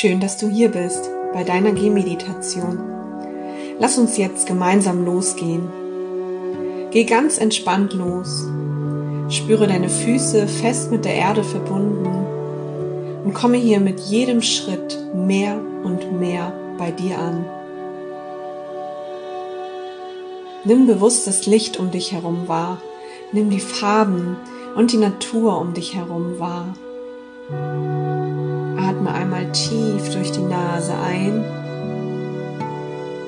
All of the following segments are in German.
Schön, dass du hier bist bei deiner Gehmeditation. Lass uns jetzt gemeinsam losgehen. Geh ganz entspannt los. Spüre deine Füße fest mit der Erde verbunden und komme hier mit jedem Schritt mehr und mehr bei dir an. Nimm bewusst das Licht um dich herum wahr. Nimm die Farben und die Natur um dich herum wahr. Einmal tief durch die Nase ein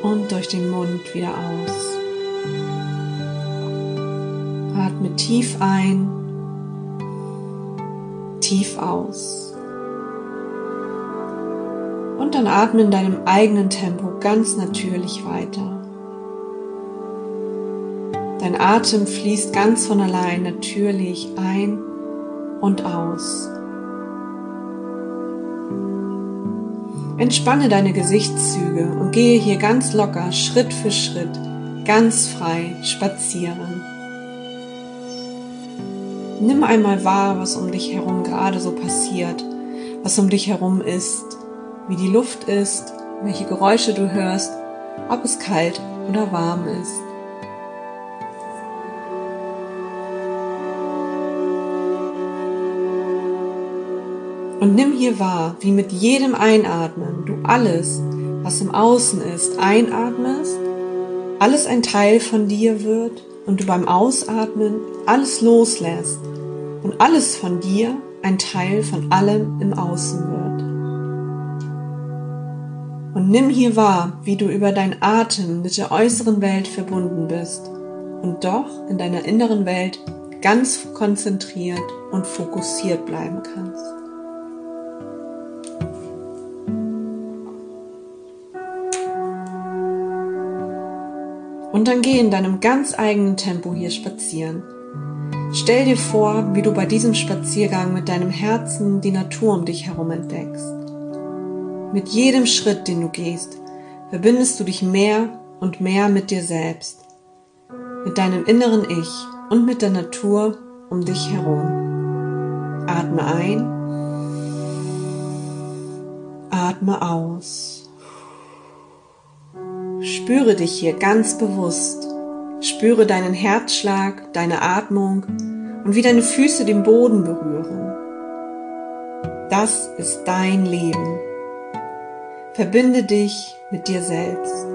und durch den Mund wieder aus. Atme tief ein, tief aus. Und dann atme in deinem eigenen Tempo ganz natürlich weiter. Dein Atem fließt ganz von allein natürlich ein und aus. Entspanne deine Gesichtszüge und gehe hier ganz locker, Schritt für Schritt, ganz frei spazieren. Nimm einmal wahr, was um dich herum gerade so passiert, was um dich herum ist, wie die Luft ist, welche Geräusche du hörst, ob es kalt oder warm ist. Und nimm hier wahr, wie mit jedem Einatmen du alles, was im Außen ist, einatmest, alles ein Teil von dir wird und du beim Ausatmen alles loslässt und alles von dir ein Teil von allem im Außen wird. Und nimm hier wahr, wie du über dein Atem mit der äußeren Welt verbunden bist und doch in deiner inneren Welt ganz konzentriert und fokussiert bleiben kannst. Und dann geh in deinem ganz eigenen Tempo hier spazieren. Stell dir vor, wie du bei diesem Spaziergang mit deinem Herzen die Natur um dich herum entdeckst. Mit jedem Schritt, den du gehst, verbindest du dich mehr und mehr mit dir selbst, mit deinem inneren Ich und mit der Natur um dich herum. Atme ein, atme aus. Spüre dich hier ganz bewusst. Spüre deinen Herzschlag, deine Atmung und wie deine Füße den Boden berühren. Das ist dein Leben. Verbinde dich mit dir selbst.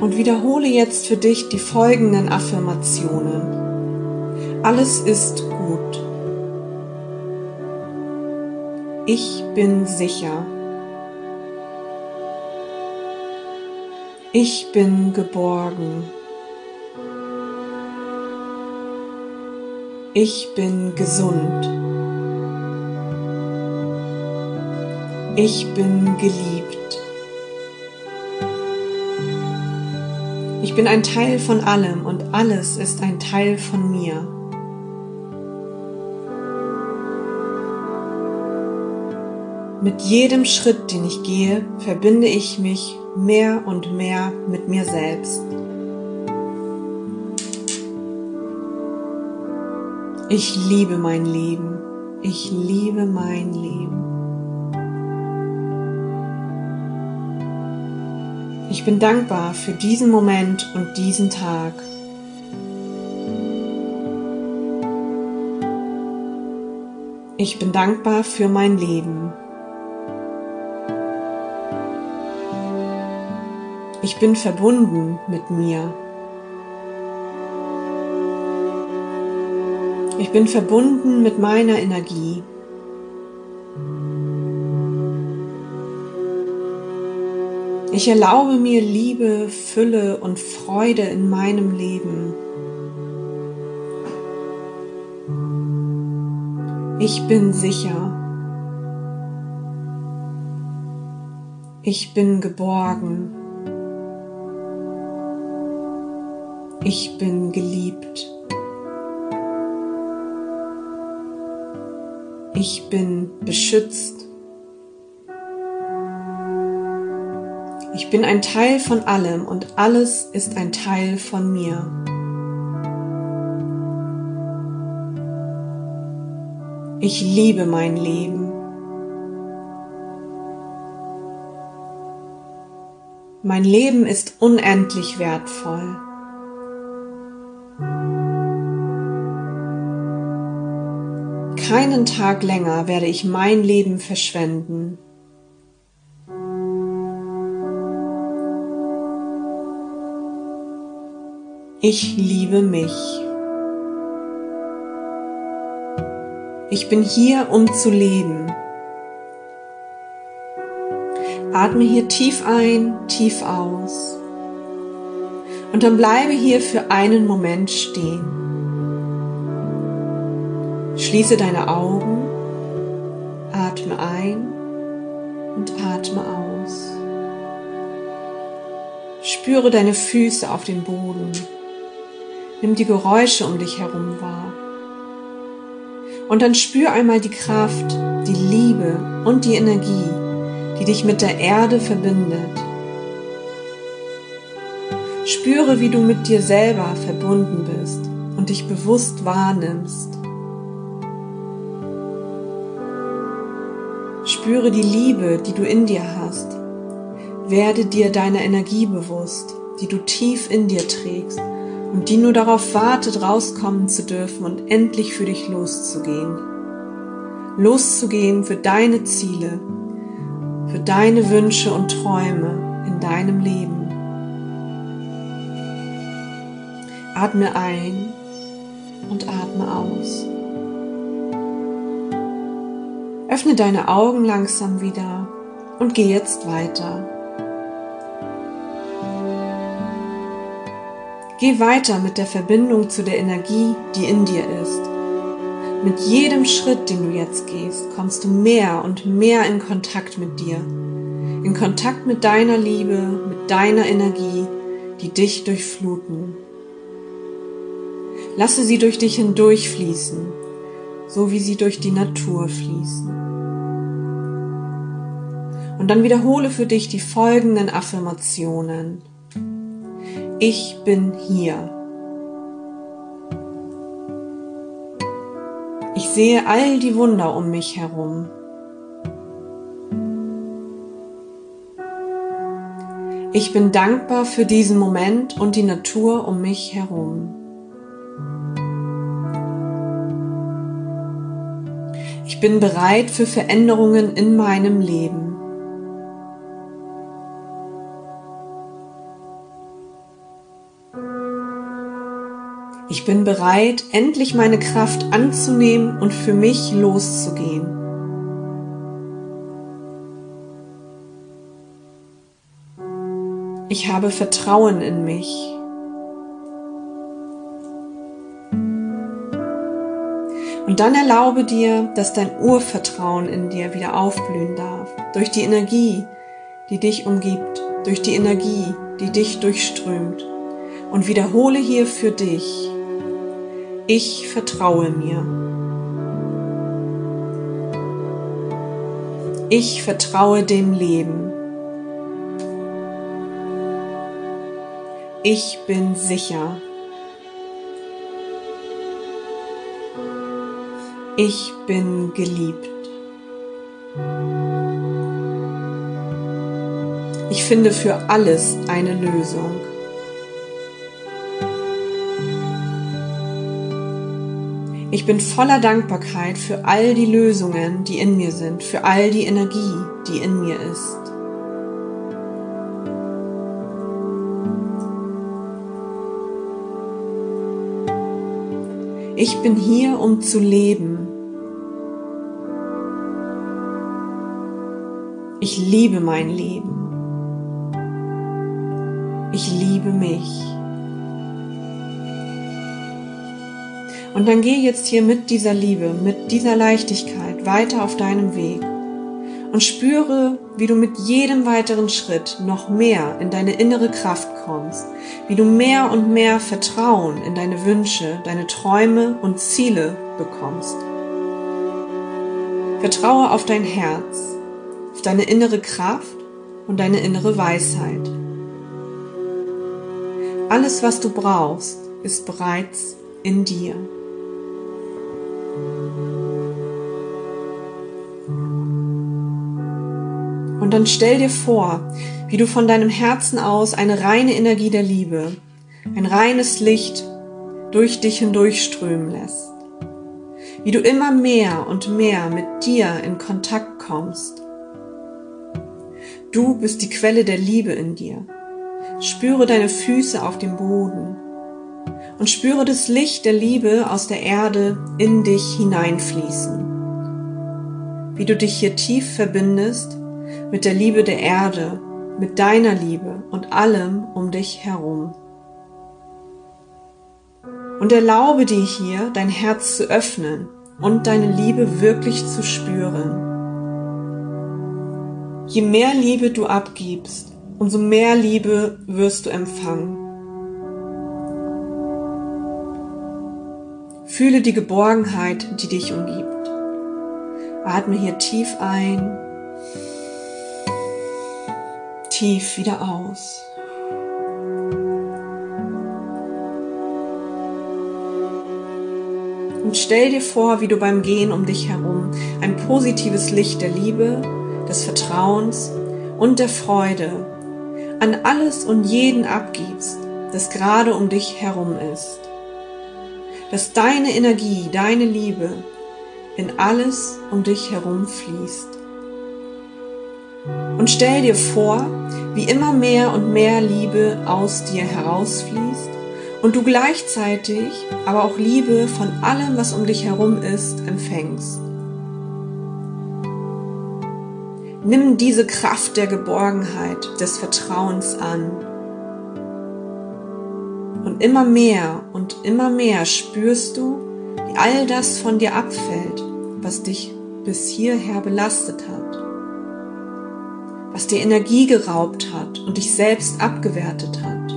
Und wiederhole jetzt für dich die folgenden Affirmationen. Alles ist gut. Ich bin sicher. Ich bin geborgen. Ich bin gesund. Ich bin geliebt. Ich bin ein Teil von allem und alles ist ein Teil von mir. Mit jedem Schritt, den ich gehe, verbinde ich mich mehr und mehr mit mir selbst. Ich liebe mein Leben. Ich liebe mein Leben. Ich bin dankbar für diesen Moment und diesen Tag. Ich bin dankbar für mein Leben. Ich bin verbunden mit mir. Ich bin verbunden mit meiner Energie. Ich erlaube mir Liebe, Fülle und Freude in meinem Leben. Ich bin sicher. Ich bin geborgen. Ich bin geliebt. Ich bin beschützt. Ich bin ein Teil von allem und alles ist ein Teil von mir. Ich liebe mein Leben. Mein Leben ist unendlich wertvoll. Keinen Tag länger werde ich mein Leben verschwenden. Ich liebe mich. Ich bin hier, um zu leben. Atme hier tief ein, tief aus. Und dann bleibe hier für einen Moment stehen. Schließe deine Augen, atme ein und atme aus. Spüre deine Füße auf den Boden. Nimm die Geräusche um dich herum wahr. Und dann spür einmal die Kraft, die Liebe und die Energie, die dich mit der Erde verbindet. Spüre, wie du mit dir selber verbunden bist und dich bewusst wahrnimmst. Spüre die Liebe, die du in dir hast. Werde dir deiner Energie bewusst, die du tief in dir trägst und die nur darauf wartet, rauskommen zu dürfen und endlich für dich loszugehen. Loszugehen für deine Ziele, für deine Wünsche und Träume in deinem Leben. Atme ein und atme aus. Öffne deine Augen langsam wieder und geh jetzt weiter. Geh weiter mit der Verbindung zu der Energie, die in dir ist. Mit jedem Schritt, den du jetzt gehst, kommst du mehr und mehr in Kontakt mit dir. In Kontakt mit deiner Liebe, mit deiner Energie, die dich durchfluten. Lasse sie durch dich hindurchfließen, so wie sie durch die Natur fließen. Und dann wiederhole für dich die folgenden Affirmationen. Ich bin hier. Ich sehe all die Wunder um mich herum. Ich bin dankbar für diesen Moment und die Natur um mich herum. Ich bin bereit für Veränderungen in meinem Leben. Bin bereit, endlich meine Kraft anzunehmen und für mich loszugehen. Ich habe Vertrauen in mich. Und dann erlaube dir, dass dein Urvertrauen in dir wieder aufblühen darf. Durch die Energie, die dich umgibt. Durch die Energie, die dich durchströmt. Und wiederhole hier für dich. Ich vertraue mir. Ich vertraue dem Leben. Ich bin sicher. Ich bin geliebt. Ich finde für alles eine Lösung. Ich bin voller Dankbarkeit für all die Lösungen, die in mir sind, für all die Energie, die in mir ist. Ich bin hier, um zu leben. Ich liebe mein Leben. Ich liebe mich. Und dann geh jetzt hier mit dieser Liebe, mit dieser Leichtigkeit weiter auf deinem Weg und spüre, wie du mit jedem weiteren Schritt noch mehr in deine innere Kraft kommst, wie du mehr und mehr Vertrauen in deine Wünsche, deine Träume und Ziele bekommst. Vertraue auf dein Herz, auf deine innere Kraft und deine innere Weisheit. Alles, was du brauchst, ist bereits in dir. Und dann stell dir vor, wie du von deinem Herzen aus eine reine Energie der Liebe, ein reines Licht durch dich hindurchströmen lässt. Wie du immer mehr und mehr mit dir in Kontakt kommst. Du bist die Quelle der Liebe in dir. Spüre deine Füße auf dem Boden und spüre das Licht der Liebe aus der Erde in dich hineinfließen. Wie du dich hier tief verbindest mit der Liebe der Erde, mit deiner Liebe und allem um dich herum. Und erlaube dir hier, dein Herz zu öffnen und deine Liebe wirklich zu spüren. Je mehr Liebe du abgibst, umso mehr Liebe wirst du empfangen. Fühle die Geborgenheit, die dich umgibt. Atme hier tief ein, tief wieder aus. Und stell dir vor, wie du beim Gehen um dich herum ein positives Licht der Liebe, des Vertrauens und der Freude an alles und jeden abgibst, das gerade um dich herum ist. Dass deine Energie, deine Liebe in alles um dich herum fließt. Und stell dir vor, wie immer mehr und mehr Liebe aus dir herausfließt und du gleichzeitig aber auch Liebe von allem, was um dich herum ist, empfängst. Nimm diese Kraft der Geborgenheit, des Vertrauens an. Und immer mehr und immer mehr spürst du, wie all das von dir abfällt, was dich bis hierher belastet hat, was dir Energie geraubt hat und dich selbst abgewertet hat.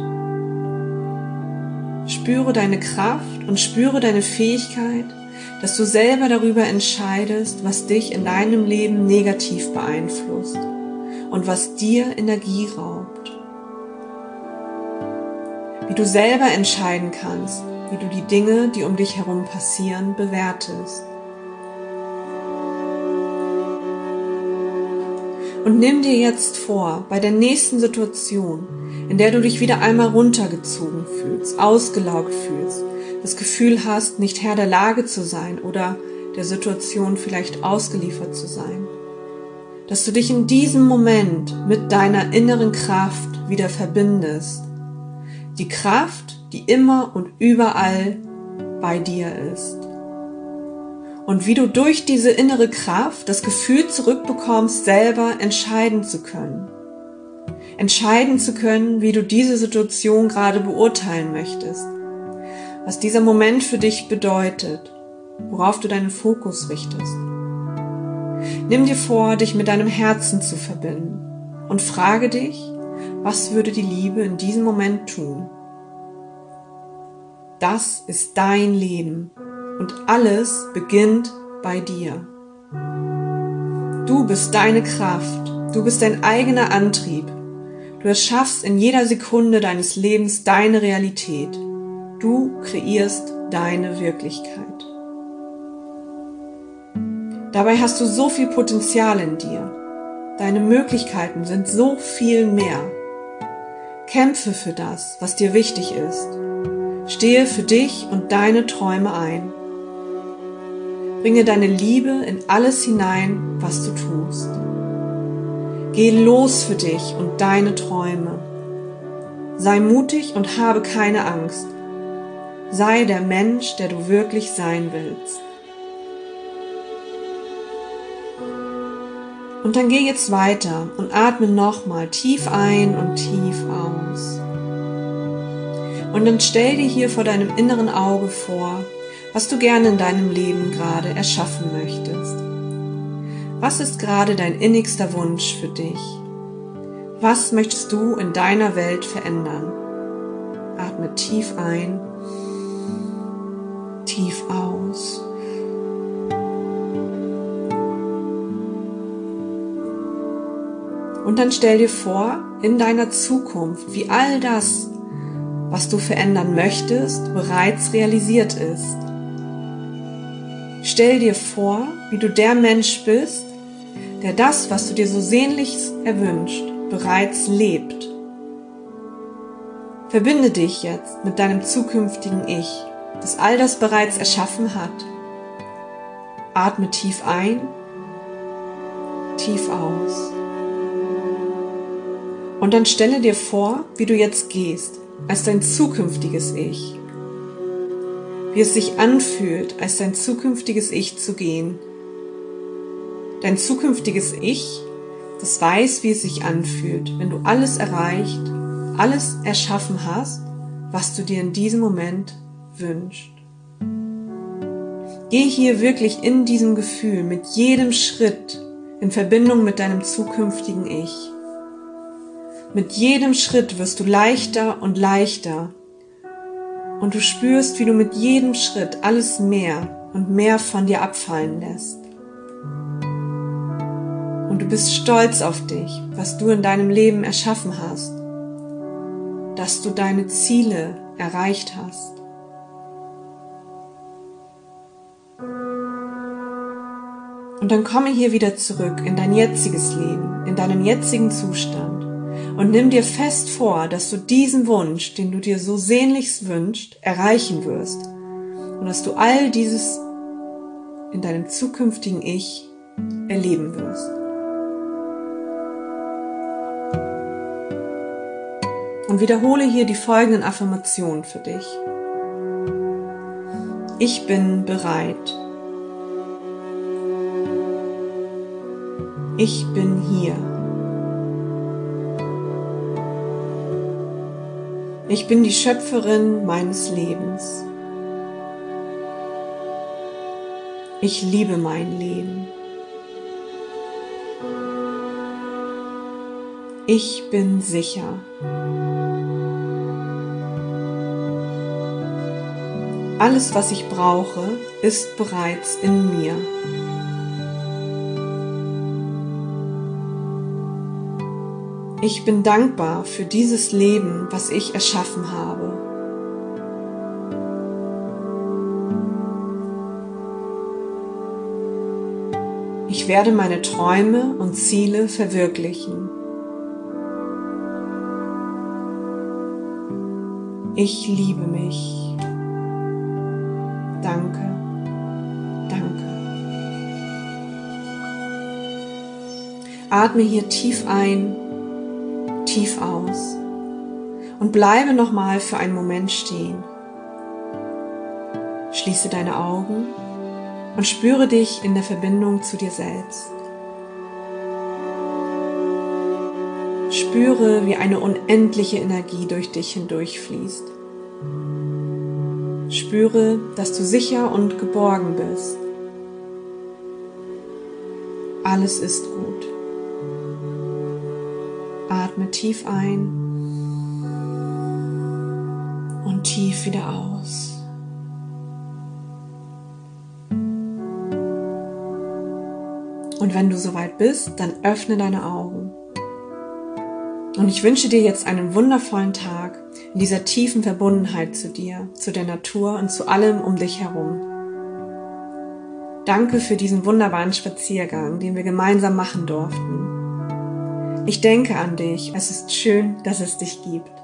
Spüre deine Kraft und spüre deine Fähigkeit, dass du selber darüber entscheidest, was dich in deinem Leben negativ beeinflusst und was dir Energie raubt. Wie du selber entscheiden kannst, wie du die Dinge, die um dich herum passieren, bewertest. Und nimm dir jetzt vor, bei der nächsten Situation, in der du dich wieder einmal runtergezogen fühlst, ausgelaugt fühlst, das Gefühl hast, nicht Herr der Lage zu sein oder der Situation vielleicht ausgeliefert zu sein. Dass du dich in diesem Moment mit deiner inneren Kraft wieder verbindest. Die Kraft, die immer und überall bei dir ist. Und wie du durch diese innere Kraft das Gefühl zurückbekommst, selber entscheiden zu können. Entscheiden zu können, wie du diese Situation gerade beurteilen möchtest was dieser Moment für dich bedeutet, worauf du deinen Fokus richtest. Nimm dir vor, dich mit deinem Herzen zu verbinden und frage dich, was würde die Liebe in diesem Moment tun? Das ist dein Leben und alles beginnt bei dir. Du bist deine Kraft, du bist dein eigener Antrieb. Du erschaffst in jeder Sekunde deines Lebens deine Realität. Du kreierst deine Wirklichkeit. Dabei hast du so viel Potenzial in dir. Deine Möglichkeiten sind so viel mehr. Kämpfe für das, was dir wichtig ist. Stehe für dich und deine Träume ein. Bringe deine Liebe in alles hinein, was du tust. Geh los für dich und deine Träume. Sei mutig und habe keine Angst. Sei der Mensch, der du wirklich sein willst. Und dann geh jetzt weiter und atme nochmal tief ein und tief aus. Und dann stell dir hier vor deinem inneren Auge vor, was du gerne in deinem Leben gerade erschaffen möchtest. Was ist gerade dein innigster Wunsch für dich? Was möchtest du in deiner Welt verändern? Atme tief ein tief aus. Und dann stell dir vor, in deiner Zukunft, wie all das, was du verändern möchtest, bereits realisiert ist. Stell dir vor, wie du der Mensch bist, der das, was du dir so sehnlichst erwünscht, bereits lebt. Verbinde dich jetzt mit deinem zukünftigen Ich, das all das bereits erschaffen hat. Atme tief ein, tief aus. Und dann stelle dir vor, wie du jetzt gehst, als dein zukünftiges Ich. Wie es sich anfühlt, als dein zukünftiges Ich zu gehen. Dein zukünftiges Ich, das weiß, wie es sich anfühlt, wenn du alles erreicht, alles erschaffen hast, was du dir in diesem Moment wünschst. Geh hier wirklich in diesem Gefühl mit jedem Schritt in Verbindung mit deinem zukünftigen Ich. Mit jedem Schritt wirst du leichter und leichter und du spürst, wie du mit jedem Schritt alles mehr und mehr von dir abfallen lässt. Und du bist stolz auf dich, was du in deinem Leben erschaffen hast, dass du deine Ziele erreicht hast. Und dann komme hier wieder zurück in dein jetziges Leben, in deinen jetzigen Zustand und nimm dir fest vor, dass du diesen Wunsch, den du dir so sehnlichst wünschst, erreichen wirst und dass du all dieses in deinem zukünftigen Ich erleben wirst. Und wiederhole hier die folgenden Affirmationen für dich. Ich bin bereit. Ich bin hier. Ich bin die Schöpferin meines Lebens. Ich liebe mein Leben. Ich bin sicher. Alles, was ich brauche, ist bereits in mir. Ich bin dankbar für dieses Leben, was ich erschaffen habe. Ich werde meine Träume und Ziele verwirklichen. Ich liebe mich. Danke. Danke. Atme hier tief ein tief aus und bleibe nochmal für einen Moment stehen. Schließe deine Augen und spüre dich in der Verbindung zu dir selbst. Spüre, wie eine unendliche Energie durch dich hindurchfließt. Spüre, dass du sicher und geborgen bist. Alles ist gut. Atme tief ein und tief wieder aus. Und wenn du soweit bist, dann öffne deine Augen. Und ich wünsche dir jetzt einen wundervollen Tag in dieser tiefen Verbundenheit zu dir, zu der Natur und zu allem um dich herum. Danke für diesen wunderbaren Spaziergang, den wir gemeinsam machen durften. Ich denke an dich. Es ist schön, dass es dich gibt.